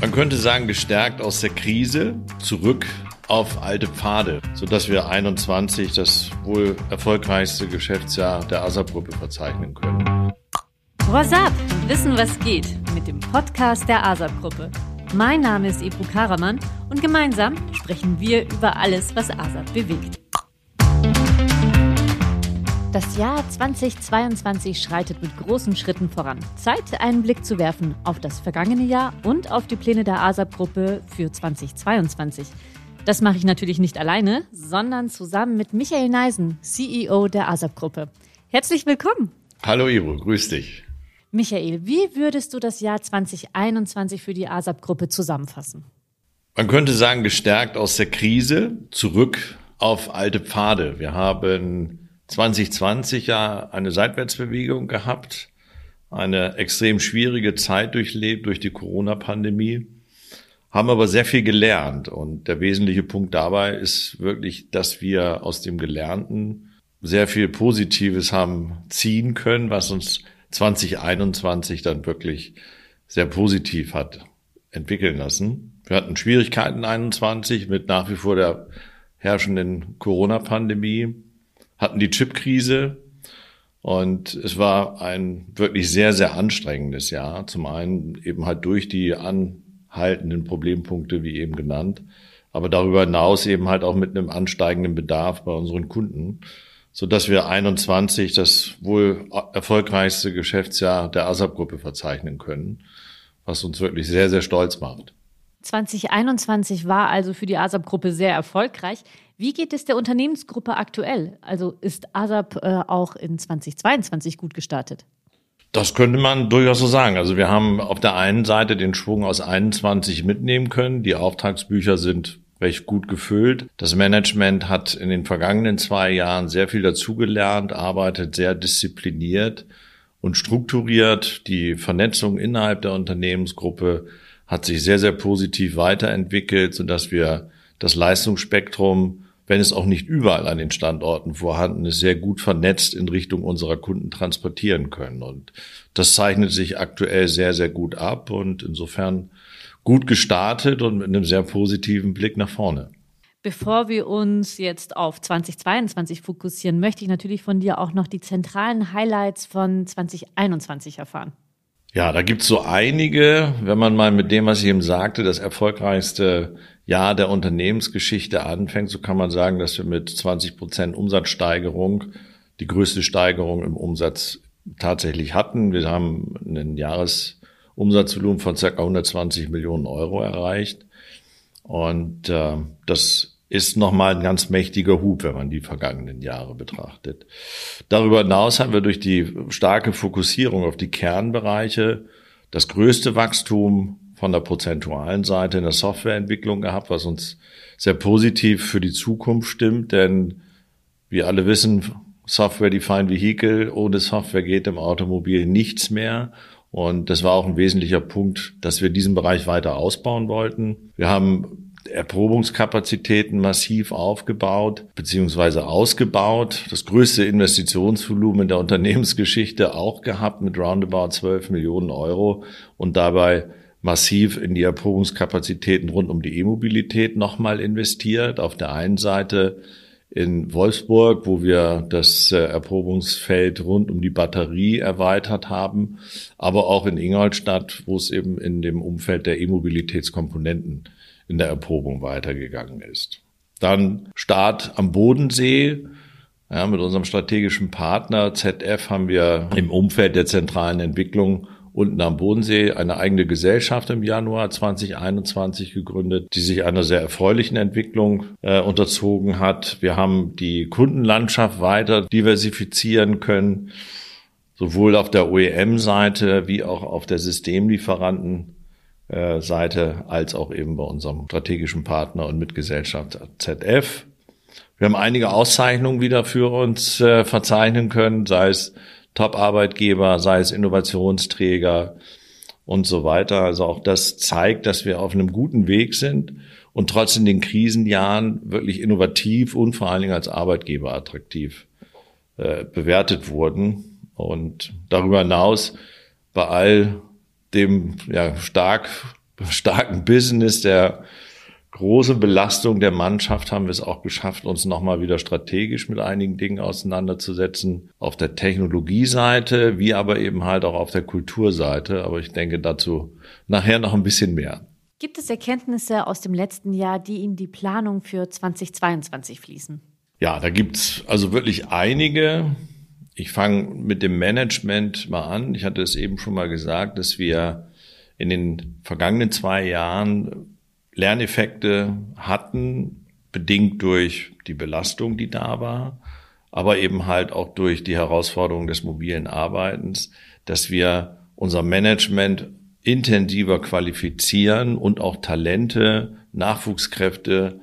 Man könnte sagen, gestärkt aus der Krise zurück auf alte Pfade, sodass wir 21 das wohl erfolgreichste Geschäftsjahr der ASAP-Gruppe verzeichnen können. What's up? Wissen, was geht mit dem Podcast der ASAP-Gruppe. Mein Name ist Ebru Karaman und gemeinsam sprechen wir über alles, was ASAP bewegt. Das Jahr 2022 schreitet mit großen Schritten voran. Zeit, einen Blick zu werfen auf das vergangene Jahr und auf die Pläne der ASAP-Gruppe für 2022. Das mache ich natürlich nicht alleine, sondern zusammen mit Michael Neisen, CEO der ASAP-Gruppe. Herzlich willkommen. Hallo Ivo, grüß dich. Michael, wie würdest du das Jahr 2021 für die ASAP-Gruppe zusammenfassen? Man könnte sagen, gestärkt aus der Krise zurück auf alte Pfade. Wir haben 2020 ja eine Seitwärtsbewegung gehabt, eine extrem schwierige Zeit durchlebt durch die Corona-Pandemie, haben aber sehr viel gelernt. Und der wesentliche Punkt dabei ist wirklich, dass wir aus dem Gelernten sehr viel Positives haben ziehen können, was uns 2021 dann wirklich sehr positiv hat entwickeln lassen. Wir hatten Schwierigkeiten 21 mit nach wie vor der herrschenden Corona-Pandemie hatten die Chipkrise und es war ein wirklich sehr, sehr anstrengendes Jahr. Zum einen eben halt durch die anhaltenden Problempunkte, wie eben genannt, aber darüber hinaus eben halt auch mit einem ansteigenden Bedarf bei unseren Kunden, so dass wir 21 das wohl erfolgreichste Geschäftsjahr der ASAP-Gruppe verzeichnen können, was uns wirklich sehr, sehr stolz macht. 2021 war also für die ASAP-Gruppe sehr erfolgreich. Wie geht es der Unternehmensgruppe aktuell? Also ist ASAP äh, auch in 2022 gut gestartet? Das könnte man durchaus so sagen. Also wir haben auf der einen Seite den Schwung aus 21 mitnehmen können. Die Auftragsbücher sind recht gut gefüllt. Das Management hat in den vergangenen zwei Jahren sehr viel dazugelernt, arbeitet sehr diszipliniert und strukturiert. Die Vernetzung innerhalb der Unternehmensgruppe hat sich sehr, sehr positiv weiterentwickelt, sodass wir das Leistungsspektrum wenn es auch nicht überall an den Standorten vorhanden ist, sehr gut vernetzt in Richtung unserer Kunden transportieren können. Und das zeichnet sich aktuell sehr, sehr gut ab und insofern gut gestartet und mit einem sehr positiven Blick nach vorne. Bevor wir uns jetzt auf 2022 fokussieren, möchte ich natürlich von dir auch noch die zentralen Highlights von 2021 erfahren. Ja, da gibt's so einige, wenn man mal mit dem, was ich eben sagte, das erfolgreichste Jahr der Unternehmensgeschichte anfängt, so kann man sagen, dass wir mit 20 Prozent Umsatzsteigerung die größte Steigerung im Umsatz tatsächlich hatten. Wir haben einen Jahresumsatzvolumen von ca. 120 Millionen Euro erreicht. Und äh, das ist nochmal ein ganz mächtiger Hub, wenn man die vergangenen Jahre betrachtet. Darüber hinaus haben wir durch die starke Fokussierung auf die Kernbereiche das größte Wachstum von der prozentualen Seite in der Softwareentwicklung gehabt, was uns sehr positiv für die Zukunft stimmt, denn wir alle wissen, Software-Defined Vehicle, ohne Software geht im Automobil nichts mehr. Und das war auch ein wesentlicher Punkt, dass wir diesen Bereich weiter ausbauen wollten. Wir haben Erprobungskapazitäten massiv aufgebaut beziehungsweise ausgebaut. Das größte Investitionsvolumen der Unternehmensgeschichte auch gehabt mit roundabout 12 Millionen Euro und dabei massiv in die Erprobungskapazitäten rund um die E-Mobilität nochmal investiert. Auf der einen Seite in Wolfsburg, wo wir das äh, Erprobungsfeld rund um die Batterie erweitert haben, aber auch in Ingolstadt, wo es eben in dem Umfeld der E-Mobilitätskomponenten in der Erprobung weitergegangen ist. Dann Start am Bodensee. Ja, mit unserem strategischen Partner ZF haben wir im Umfeld der zentralen Entwicklung unten am Bodensee eine eigene Gesellschaft im Januar 2021 gegründet, die sich einer sehr erfreulichen Entwicklung äh, unterzogen hat. Wir haben die Kundenlandschaft weiter diversifizieren können, sowohl auf der OEM-Seite wie auch auf der Systemlieferanten. Seite als auch eben bei unserem strategischen Partner und Mitgesellschaft ZF. Wir haben einige Auszeichnungen wieder für uns äh, verzeichnen können, sei es Top-Arbeitgeber, sei es Innovationsträger und so weiter. Also auch das zeigt, dass wir auf einem guten Weg sind und trotz in den Krisenjahren wirklich innovativ und vor allen Dingen als Arbeitgeber attraktiv äh, bewertet wurden. Und darüber hinaus bei all dem ja, stark starken Business, der große Belastung der Mannschaft haben wir es auch geschafft, uns nochmal wieder strategisch mit einigen Dingen auseinanderzusetzen. Auf der Technologieseite, wie aber eben halt auch auf der Kulturseite. Aber ich denke dazu nachher noch ein bisschen mehr. Gibt es Erkenntnisse aus dem letzten Jahr, die in die Planung für 2022 fließen? Ja, da gibt's also wirklich einige. Ich fange mit dem Management mal an. Ich hatte es eben schon mal gesagt, dass wir in den vergangenen zwei Jahren Lerneffekte hatten, bedingt durch die Belastung, die da war, aber eben halt auch durch die Herausforderung des mobilen Arbeitens, dass wir unser Management intensiver qualifizieren und auch Talente, Nachwuchskräfte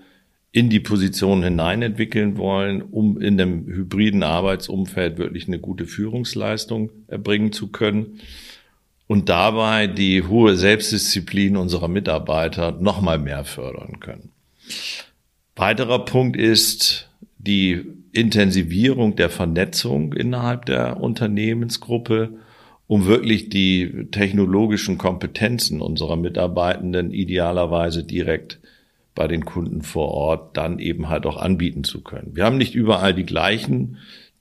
in die Position hineinentwickeln wollen, um in dem hybriden Arbeitsumfeld wirklich eine gute Führungsleistung erbringen zu können und dabei die hohe Selbstdisziplin unserer Mitarbeiter noch mal mehr fördern können. Weiterer Punkt ist die Intensivierung der Vernetzung innerhalb der Unternehmensgruppe, um wirklich die technologischen Kompetenzen unserer Mitarbeitenden idealerweise direkt bei den Kunden vor Ort dann eben halt auch anbieten zu können. Wir haben nicht überall die gleichen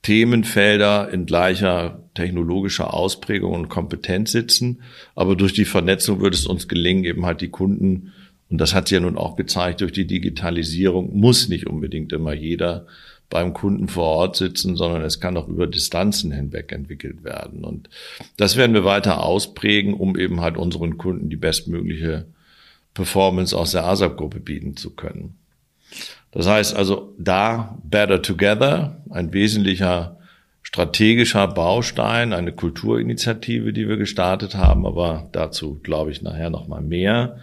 Themenfelder in gleicher technologischer Ausprägung und Kompetenz sitzen. Aber durch die Vernetzung wird es uns gelingen, eben halt die Kunden, und das hat sich ja nun auch gezeigt, durch die Digitalisierung muss nicht unbedingt immer jeder beim Kunden vor Ort sitzen, sondern es kann auch über Distanzen hinweg entwickelt werden. Und das werden wir weiter ausprägen, um eben halt unseren Kunden die bestmögliche Performance aus der ASAP-Gruppe bieten zu können. Das heißt also, da Better Together, ein wesentlicher strategischer Baustein, eine Kulturinitiative, die wir gestartet haben, aber dazu glaube ich nachher noch mal mehr.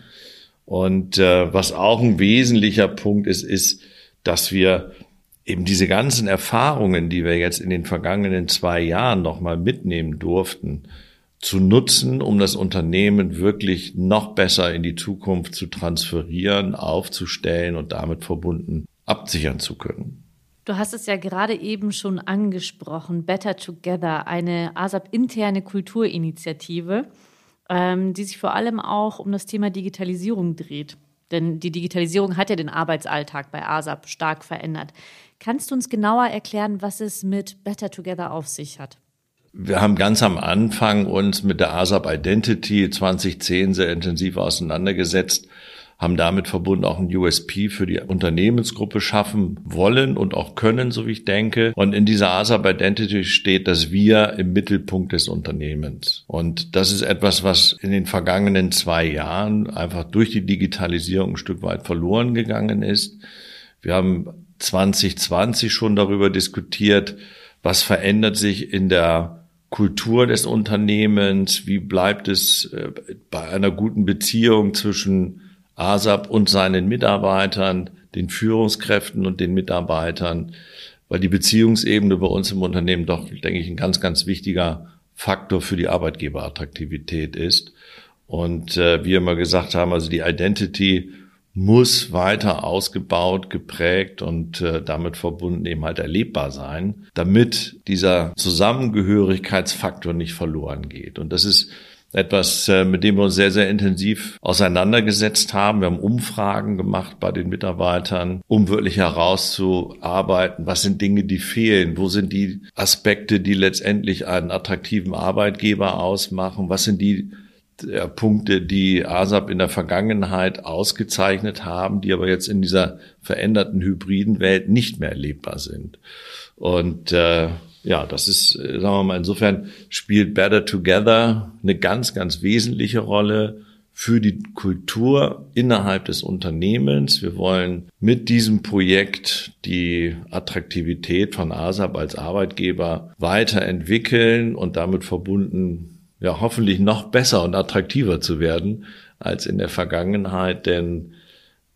Und äh, was auch ein wesentlicher Punkt ist, ist, dass wir eben diese ganzen Erfahrungen, die wir jetzt in den vergangenen zwei Jahren noch mal mitnehmen durften, zu nutzen, um das Unternehmen wirklich noch besser in die Zukunft zu transferieren, aufzustellen und damit verbunden absichern zu können. Du hast es ja gerade eben schon angesprochen, Better Together, eine ASAP-interne Kulturinitiative, ähm, die sich vor allem auch um das Thema Digitalisierung dreht. Denn die Digitalisierung hat ja den Arbeitsalltag bei ASAP stark verändert. Kannst du uns genauer erklären, was es mit Better Together auf sich hat? Wir haben ganz am Anfang uns mit der ASAP Identity 2010 sehr intensiv auseinandergesetzt, haben damit verbunden auch ein USP für die Unternehmensgruppe schaffen wollen und auch können, so wie ich denke. Und in dieser ASAP Identity steht, dass wir im Mittelpunkt des Unternehmens. Und das ist etwas, was in den vergangenen zwei Jahren einfach durch die Digitalisierung ein Stück weit verloren gegangen ist. Wir haben 2020 schon darüber diskutiert, was verändert sich in der Kultur des Unternehmens? Wie bleibt es äh, bei einer guten Beziehung zwischen ASAP und seinen Mitarbeitern, den Führungskräften und den Mitarbeitern? Weil die Beziehungsebene bei uns im Unternehmen doch, denke ich, ein ganz, ganz wichtiger Faktor für die Arbeitgeberattraktivität ist. Und äh, wie wir immer gesagt haben, also die Identity muss weiter ausgebaut, geprägt und äh, damit verbunden eben halt erlebbar sein, damit dieser Zusammengehörigkeitsfaktor nicht verloren geht. Und das ist etwas, äh, mit dem wir uns sehr, sehr intensiv auseinandergesetzt haben. Wir haben Umfragen gemacht bei den Mitarbeitern, um wirklich herauszuarbeiten, was sind Dinge, die fehlen, wo sind die Aspekte, die letztendlich einen attraktiven Arbeitgeber ausmachen, was sind die der Punkte, die ASAP in der Vergangenheit ausgezeichnet haben, die aber jetzt in dieser veränderten hybriden Welt nicht mehr erlebbar sind. Und äh, ja, das ist, äh, sagen wir mal, insofern spielt Better Together eine ganz, ganz wesentliche Rolle für die Kultur innerhalb des Unternehmens. Wir wollen mit diesem Projekt die Attraktivität von ASAP als Arbeitgeber weiterentwickeln und damit verbunden ja hoffentlich noch besser und attraktiver zu werden als in der Vergangenheit, denn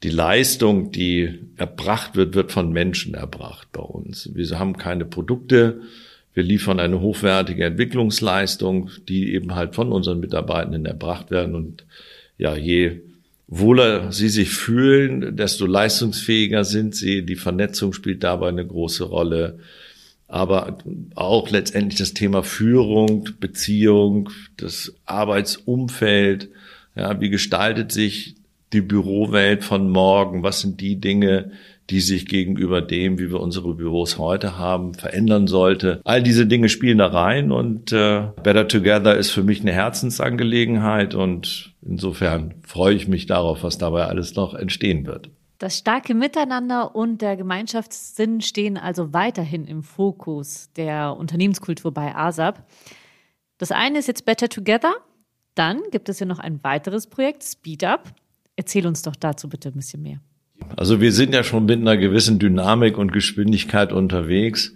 die Leistung, die erbracht wird, wird von Menschen erbracht bei uns. Wir haben keine Produkte, wir liefern eine hochwertige Entwicklungsleistung, die eben halt von unseren Mitarbeitenden erbracht werden und ja, je wohler sie sich fühlen, desto leistungsfähiger sind sie. Die Vernetzung spielt dabei eine große Rolle aber auch letztendlich das Thema Führung, Beziehung, das Arbeitsumfeld, Ja, wie gestaltet sich die Bürowelt von morgen? Was sind die Dinge, die sich gegenüber dem, wie wir unsere Büros heute haben, verändern sollte. All diese Dinge spielen da rein und äh, Better Together ist für mich eine Herzensangelegenheit und insofern freue ich mich darauf, was dabei alles noch entstehen wird. Das starke Miteinander und der Gemeinschaftssinn stehen also weiterhin im Fokus der Unternehmenskultur bei ASAP. Das eine ist jetzt Better Together. Dann gibt es ja noch ein weiteres Projekt, Speed Up. Erzähl uns doch dazu bitte ein bisschen mehr. Also wir sind ja schon mit einer gewissen Dynamik und Geschwindigkeit unterwegs.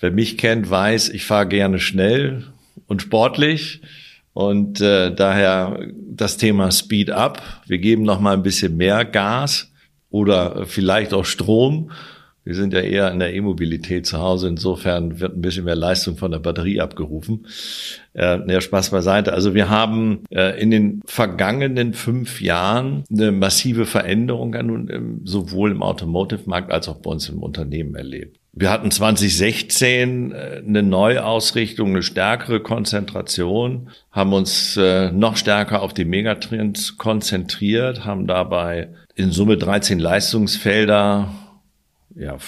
Wer mich kennt, weiß, ich fahre gerne schnell und sportlich. Und äh, daher das Thema Speed Up. Wir geben noch mal ein bisschen mehr Gas oder vielleicht auch Strom. Wir sind ja eher in der E-Mobilität zu Hause. Insofern wird ein bisschen mehr Leistung von der Batterie abgerufen. Äh, ja, Spaß beiseite. Also wir haben äh, in den vergangenen fünf Jahren eine massive Veränderung nun sowohl im Automotive-Markt als auch bei uns im Unternehmen erlebt. Wir hatten 2016 äh, eine Neuausrichtung, eine stärkere Konzentration, haben uns äh, noch stärker auf die Megatrends konzentriert, haben dabei in Summe 13 Leistungsfelder ja,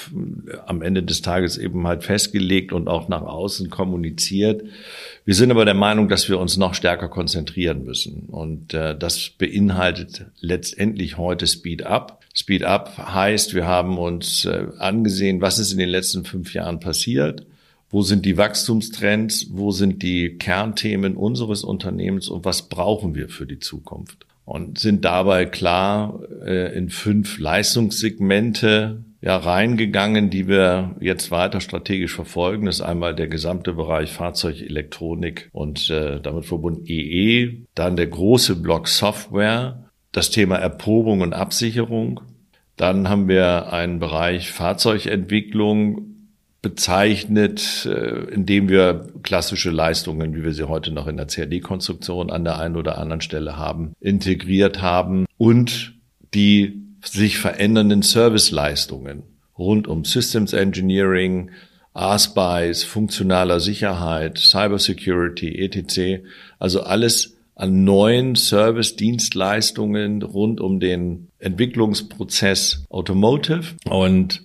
am Ende des Tages eben halt festgelegt und auch nach außen kommuniziert. Wir sind aber der Meinung, dass wir uns noch stärker konzentrieren müssen. Und äh, das beinhaltet letztendlich heute Speed Up. Speed Up heißt, wir haben uns äh, angesehen, was ist in den letzten fünf Jahren passiert. Wo sind die Wachstumstrends? Wo sind die Kernthemen unseres Unternehmens? Und was brauchen wir für die Zukunft? Und sind dabei klar äh, in fünf Leistungssegmente ja reingegangen, die wir jetzt weiter strategisch verfolgen. Ist einmal der gesamte Bereich Fahrzeugelektronik und äh, damit verbunden EE, dann der große Block Software, das Thema Erprobung und Absicherung. Dann haben wir einen Bereich Fahrzeugentwicklung bezeichnet, äh, indem wir klassische Leistungen, wie wir sie heute noch in der CAD-Konstruktion an der einen oder anderen Stelle haben, integriert haben und die sich verändernden Serviceleistungen rund um Systems Engineering, ASPICE, funktionaler Sicherheit, Cybersecurity, etc. Also alles an neuen Service-Dienstleistungen rund um den Entwicklungsprozess Automotive. Und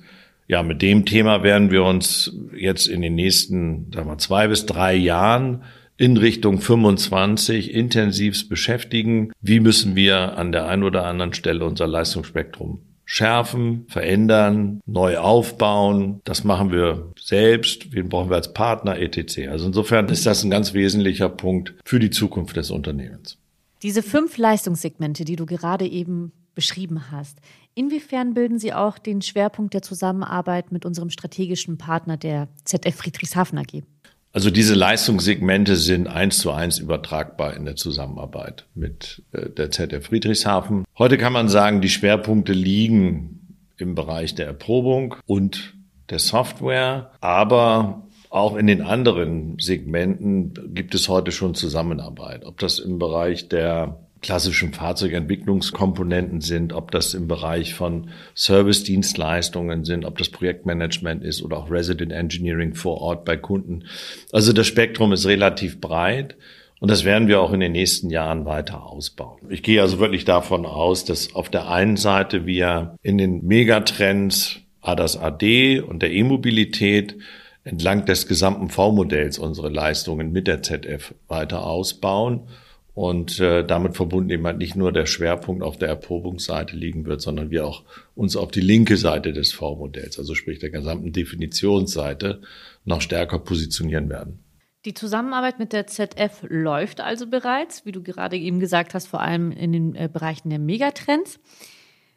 ja, mit dem Thema werden wir uns jetzt in den nächsten, sagen wir, zwei bis drei Jahren in Richtung 25 intensivst beschäftigen. Wie müssen wir an der einen oder anderen Stelle unser Leistungsspektrum schärfen, verändern, neu aufbauen. Das machen wir selbst. Wen brauchen wir als Partner, etc. Also insofern ist das ein ganz wesentlicher Punkt für die Zukunft des Unternehmens. Diese fünf Leistungssegmente, die du gerade eben beschrieben hast, inwiefern bilden sie auch den Schwerpunkt der Zusammenarbeit mit unserem strategischen Partner der ZF Friedrichshafen AG? Also diese Leistungssegmente sind eins zu eins übertragbar in der Zusammenarbeit mit äh, der ZF Friedrichshafen. Heute kann man sagen, die Schwerpunkte liegen im Bereich der Erprobung und der Software, aber auch in den anderen Segmenten gibt es heute schon Zusammenarbeit. Ob das im Bereich der klassischen Fahrzeugentwicklungskomponenten sind, ob das im Bereich von Service-Dienstleistungen sind, ob das Projektmanagement ist oder auch Resident Engineering vor Ort bei Kunden. Also das Spektrum ist relativ breit. Und das werden wir auch in den nächsten Jahren weiter ausbauen. Ich gehe also wirklich davon aus, dass auf der einen Seite wir in den Megatrends ADAS AD und der E-Mobilität entlang des gesamten V-Modells unsere Leistungen mit der ZF weiter ausbauen und äh, damit verbunden eben halt nicht nur der Schwerpunkt auf der Erprobungsseite liegen wird, sondern wir auch uns auf die linke Seite des V-Modells, also sprich der gesamten Definitionsseite, noch stärker positionieren werden. Die Zusammenarbeit mit der ZF läuft also bereits, wie du gerade eben gesagt hast, vor allem in den äh, Bereichen der Megatrends.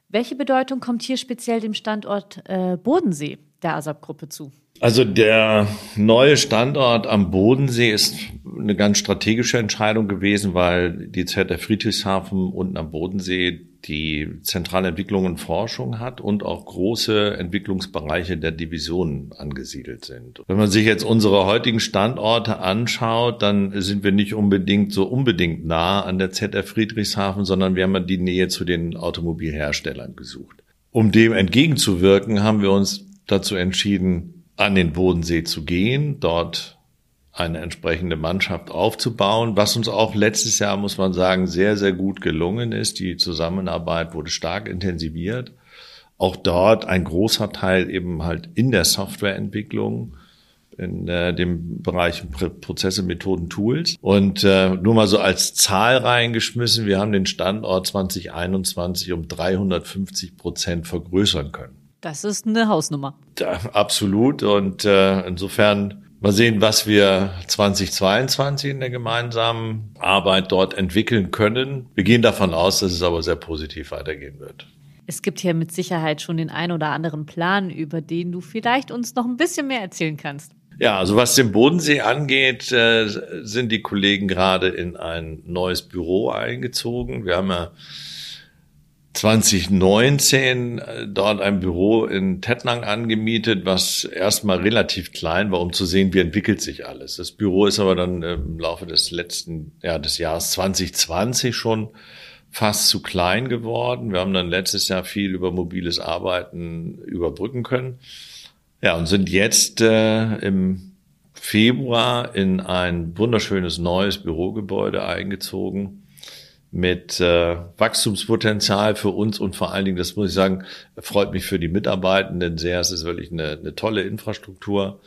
Welche Bedeutung kommt hier speziell dem Standort äh, Bodensee der ASAP-Gruppe zu? Also der neue Standort am Bodensee ist eine ganz strategische Entscheidung gewesen, weil die ZF Friedrichshafen unten am Bodensee die zentrale Entwicklung und Forschung hat und auch große Entwicklungsbereiche der Divisionen angesiedelt sind. Wenn man sich jetzt unsere heutigen Standorte anschaut, dann sind wir nicht unbedingt so unbedingt nah an der ZF Friedrichshafen, sondern wir haben die Nähe zu den Automobilherstellern gesucht. Um dem entgegenzuwirken, haben wir uns dazu entschieden, an den Bodensee zu gehen, dort eine entsprechende Mannschaft aufzubauen, was uns auch letztes Jahr, muss man sagen, sehr, sehr gut gelungen ist. Die Zusammenarbeit wurde stark intensiviert. Auch dort ein großer Teil eben halt in der Softwareentwicklung in äh, dem Bereich Prozesse, Methoden, Tools. Und äh, nur mal so als Zahl reingeschmissen, wir haben den Standort 2021 um 350 Prozent vergrößern können. Das ist eine Hausnummer. Ja, absolut. Und äh, insofern mal sehen, was wir 2022 in der gemeinsamen Arbeit dort entwickeln können. Wir gehen davon aus, dass es aber sehr positiv weitergehen wird. Es gibt hier mit Sicherheit schon den ein oder anderen Plan, über den du vielleicht uns noch ein bisschen mehr erzählen kannst. Ja, also was den Bodensee angeht, äh, sind die Kollegen gerade in ein neues Büro eingezogen. Wir haben ja 2019 äh, dort ein Büro in Tettnang angemietet, was erstmal relativ klein war, um zu sehen, wie entwickelt sich alles. Das Büro ist aber dann im Laufe des letzten, ja, des Jahres 2020 schon fast zu klein geworden. Wir haben dann letztes Jahr viel über mobiles Arbeiten überbrücken können. Ja, und sind jetzt äh, im Februar in ein wunderschönes neues Bürogebäude eingezogen mit äh, Wachstumspotenzial für uns und vor allen Dingen, das muss ich sagen, freut mich für die Mitarbeitenden sehr. Es ist wirklich eine, eine tolle Infrastruktur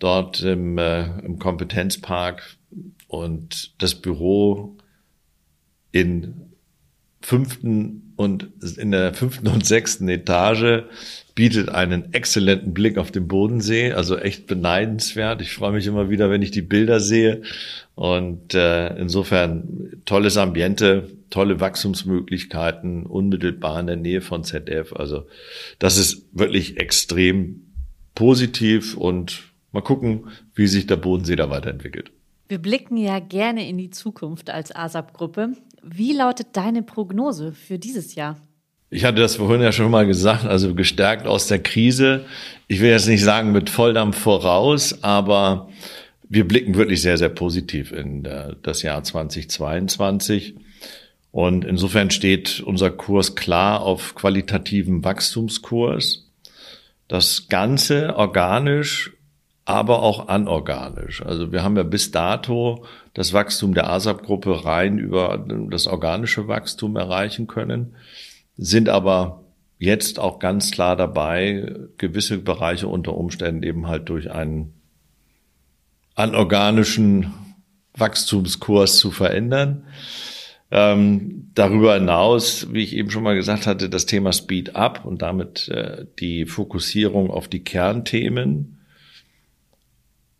dort im, äh, im Kompetenzpark und das Büro in fünften und in der fünften und sechsten Etage bietet einen exzellenten Blick auf den Bodensee, also echt beneidenswert. Ich freue mich immer wieder, wenn ich die Bilder sehe. Und äh, insofern tolles Ambiente, tolle Wachstumsmöglichkeiten, unmittelbar in der Nähe von ZF. Also das ist wirklich extrem positiv und mal gucken, wie sich der Bodensee da weiterentwickelt. Wir blicken ja gerne in die Zukunft als ASAP-Gruppe. Wie lautet deine Prognose für dieses Jahr? Ich hatte das vorhin ja schon mal gesagt, also gestärkt aus der Krise. Ich will jetzt nicht sagen mit Volldampf voraus, aber wir blicken wirklich sehr, sehr positiv in das Jahr 2022. Und insofern steht unser Kurs klar auf qualitativen Wachstumskurs. Das Ganze organisch, aber auch anorganisch. Also wir haben ja bis dato das Wachstum der ASAP-Gruppe rein über das organische Wachstum erreichen können sind aber jetzt auch ganz klar dabei, gewisse Bereiche unter Umständen eben halt durch einen anorganischen Wachstumskurs zu verändern. Ähm, darüber hinaus, wie ich eben schon mal gesagt hatte, das Thema Speed Up und damit äh, die Fokussierung auf die Kernthemen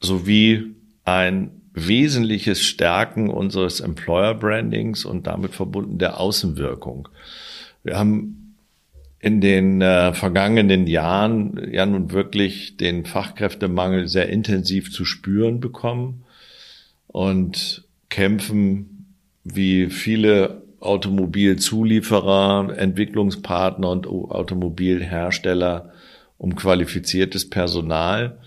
sowie ein wesentliches Stärken unseres Employer Brandings und damit verbunden der Außenwirkung. Wir haben in den äh, vergangenen Jahren ja nun wirklich den Fachkräftemangel sehr intensiv zu spüren bekommen und kämpfen wie viele Automobilzulieferer, Entwicklungspartner und Automobilhersteller um qualifiziertes Personal.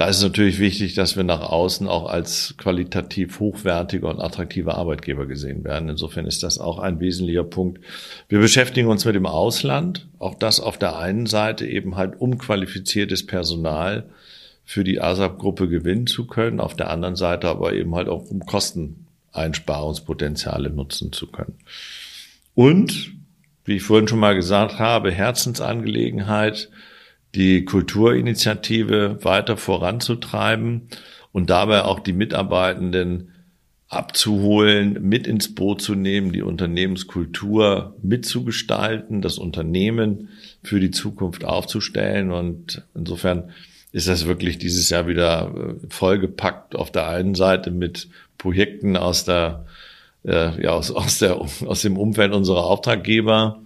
Da ist es natürlich wichtig, dass wir nach außen auch als qualitativ hochwertiger und attraktiver Arbeitgeber gesehen werden. Insofern ist das auch ein wesentlicher Punkt. Wir beschäftigen uns mit dem Ausland. Auch das auf der einen Seite eben halt um qualifiziertes Personal für die ASAP-Gruppe gewinnen zu können. Auf der anderen Seite aber eben halt auch um Kosteneinsparungspotenziale nutzen zu können. Und, wie ich vorhin schon mal gesagt habe, Herzensangelegenheit, die Kulturinitiative weiter voranzutreiben und dabei auch die Mitarbeitenden abzuholen, mit ins Boot zu nehmen, die Unternehmenskultur mitzugestalten, das Unternehmen für die Zukunft aufzustellen. Und insofern ist das wirklich dieses Jahr wieder äh, vollgepackt auf der einen Seite mit Projekten aus der, äh, ja, aus, aus der, aus dem Umfeld unserer Auftraggeber,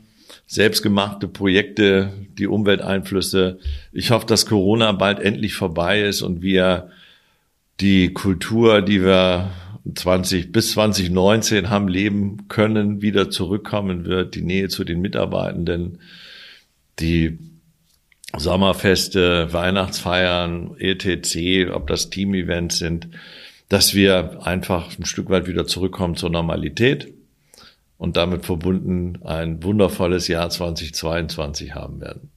selbstgemachte Projekte, die Umwelteinflüsse. Ich hoffe, dass Corona bald endlich vorbei ist und wir die Kultur, die wir 20 bis 2019 haben leben können, wieder zurückkommen wird. Die Nähe zu den Mitarbeitenden, die Sommerfeste, Weihnachtsfeiern, ETC, ob das Team-Events sind, dass wir einfach ein Stück weit wieder zurückkommen zur Normalität und damit verbunden ein wundervolles Jahr 2022 haben werden.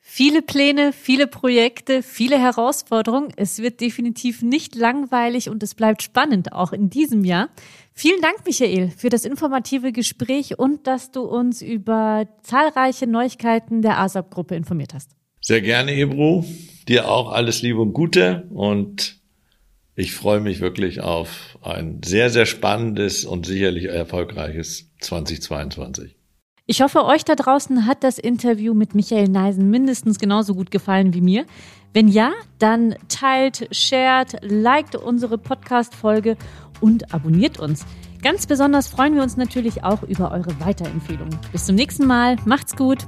Viele Pläne, viele Projekte, viele Herausforderungen. Es wird definitiv nicht langweilig und es bleibt spannend, auch in diesem Jahr. Vielen Dank, Michael, für das informative Gespräch und dass du uns über zahlreiche Neuigkeiten der ASAP-Gruppe informiert hast. Sehr gerne, Ebru. Dir auch alles Liebe und Gute und ich freue mich wirklich auf ein sehr, sehr spannendes und sicherlich erfolgreiches 2022. Ich hoffe, euch da draußen hat das Interview mit Michael Neisen mindestens genauso gut gefallen wie mir. Wenn ja, dann teilt, shared, liked unsere Podcast-Folge und abonniert uns. Ganz besonders freuen wir uns natürlich auch über eure Weiterempfehlungen. Bis zum nächsten Mal. Macht's gut.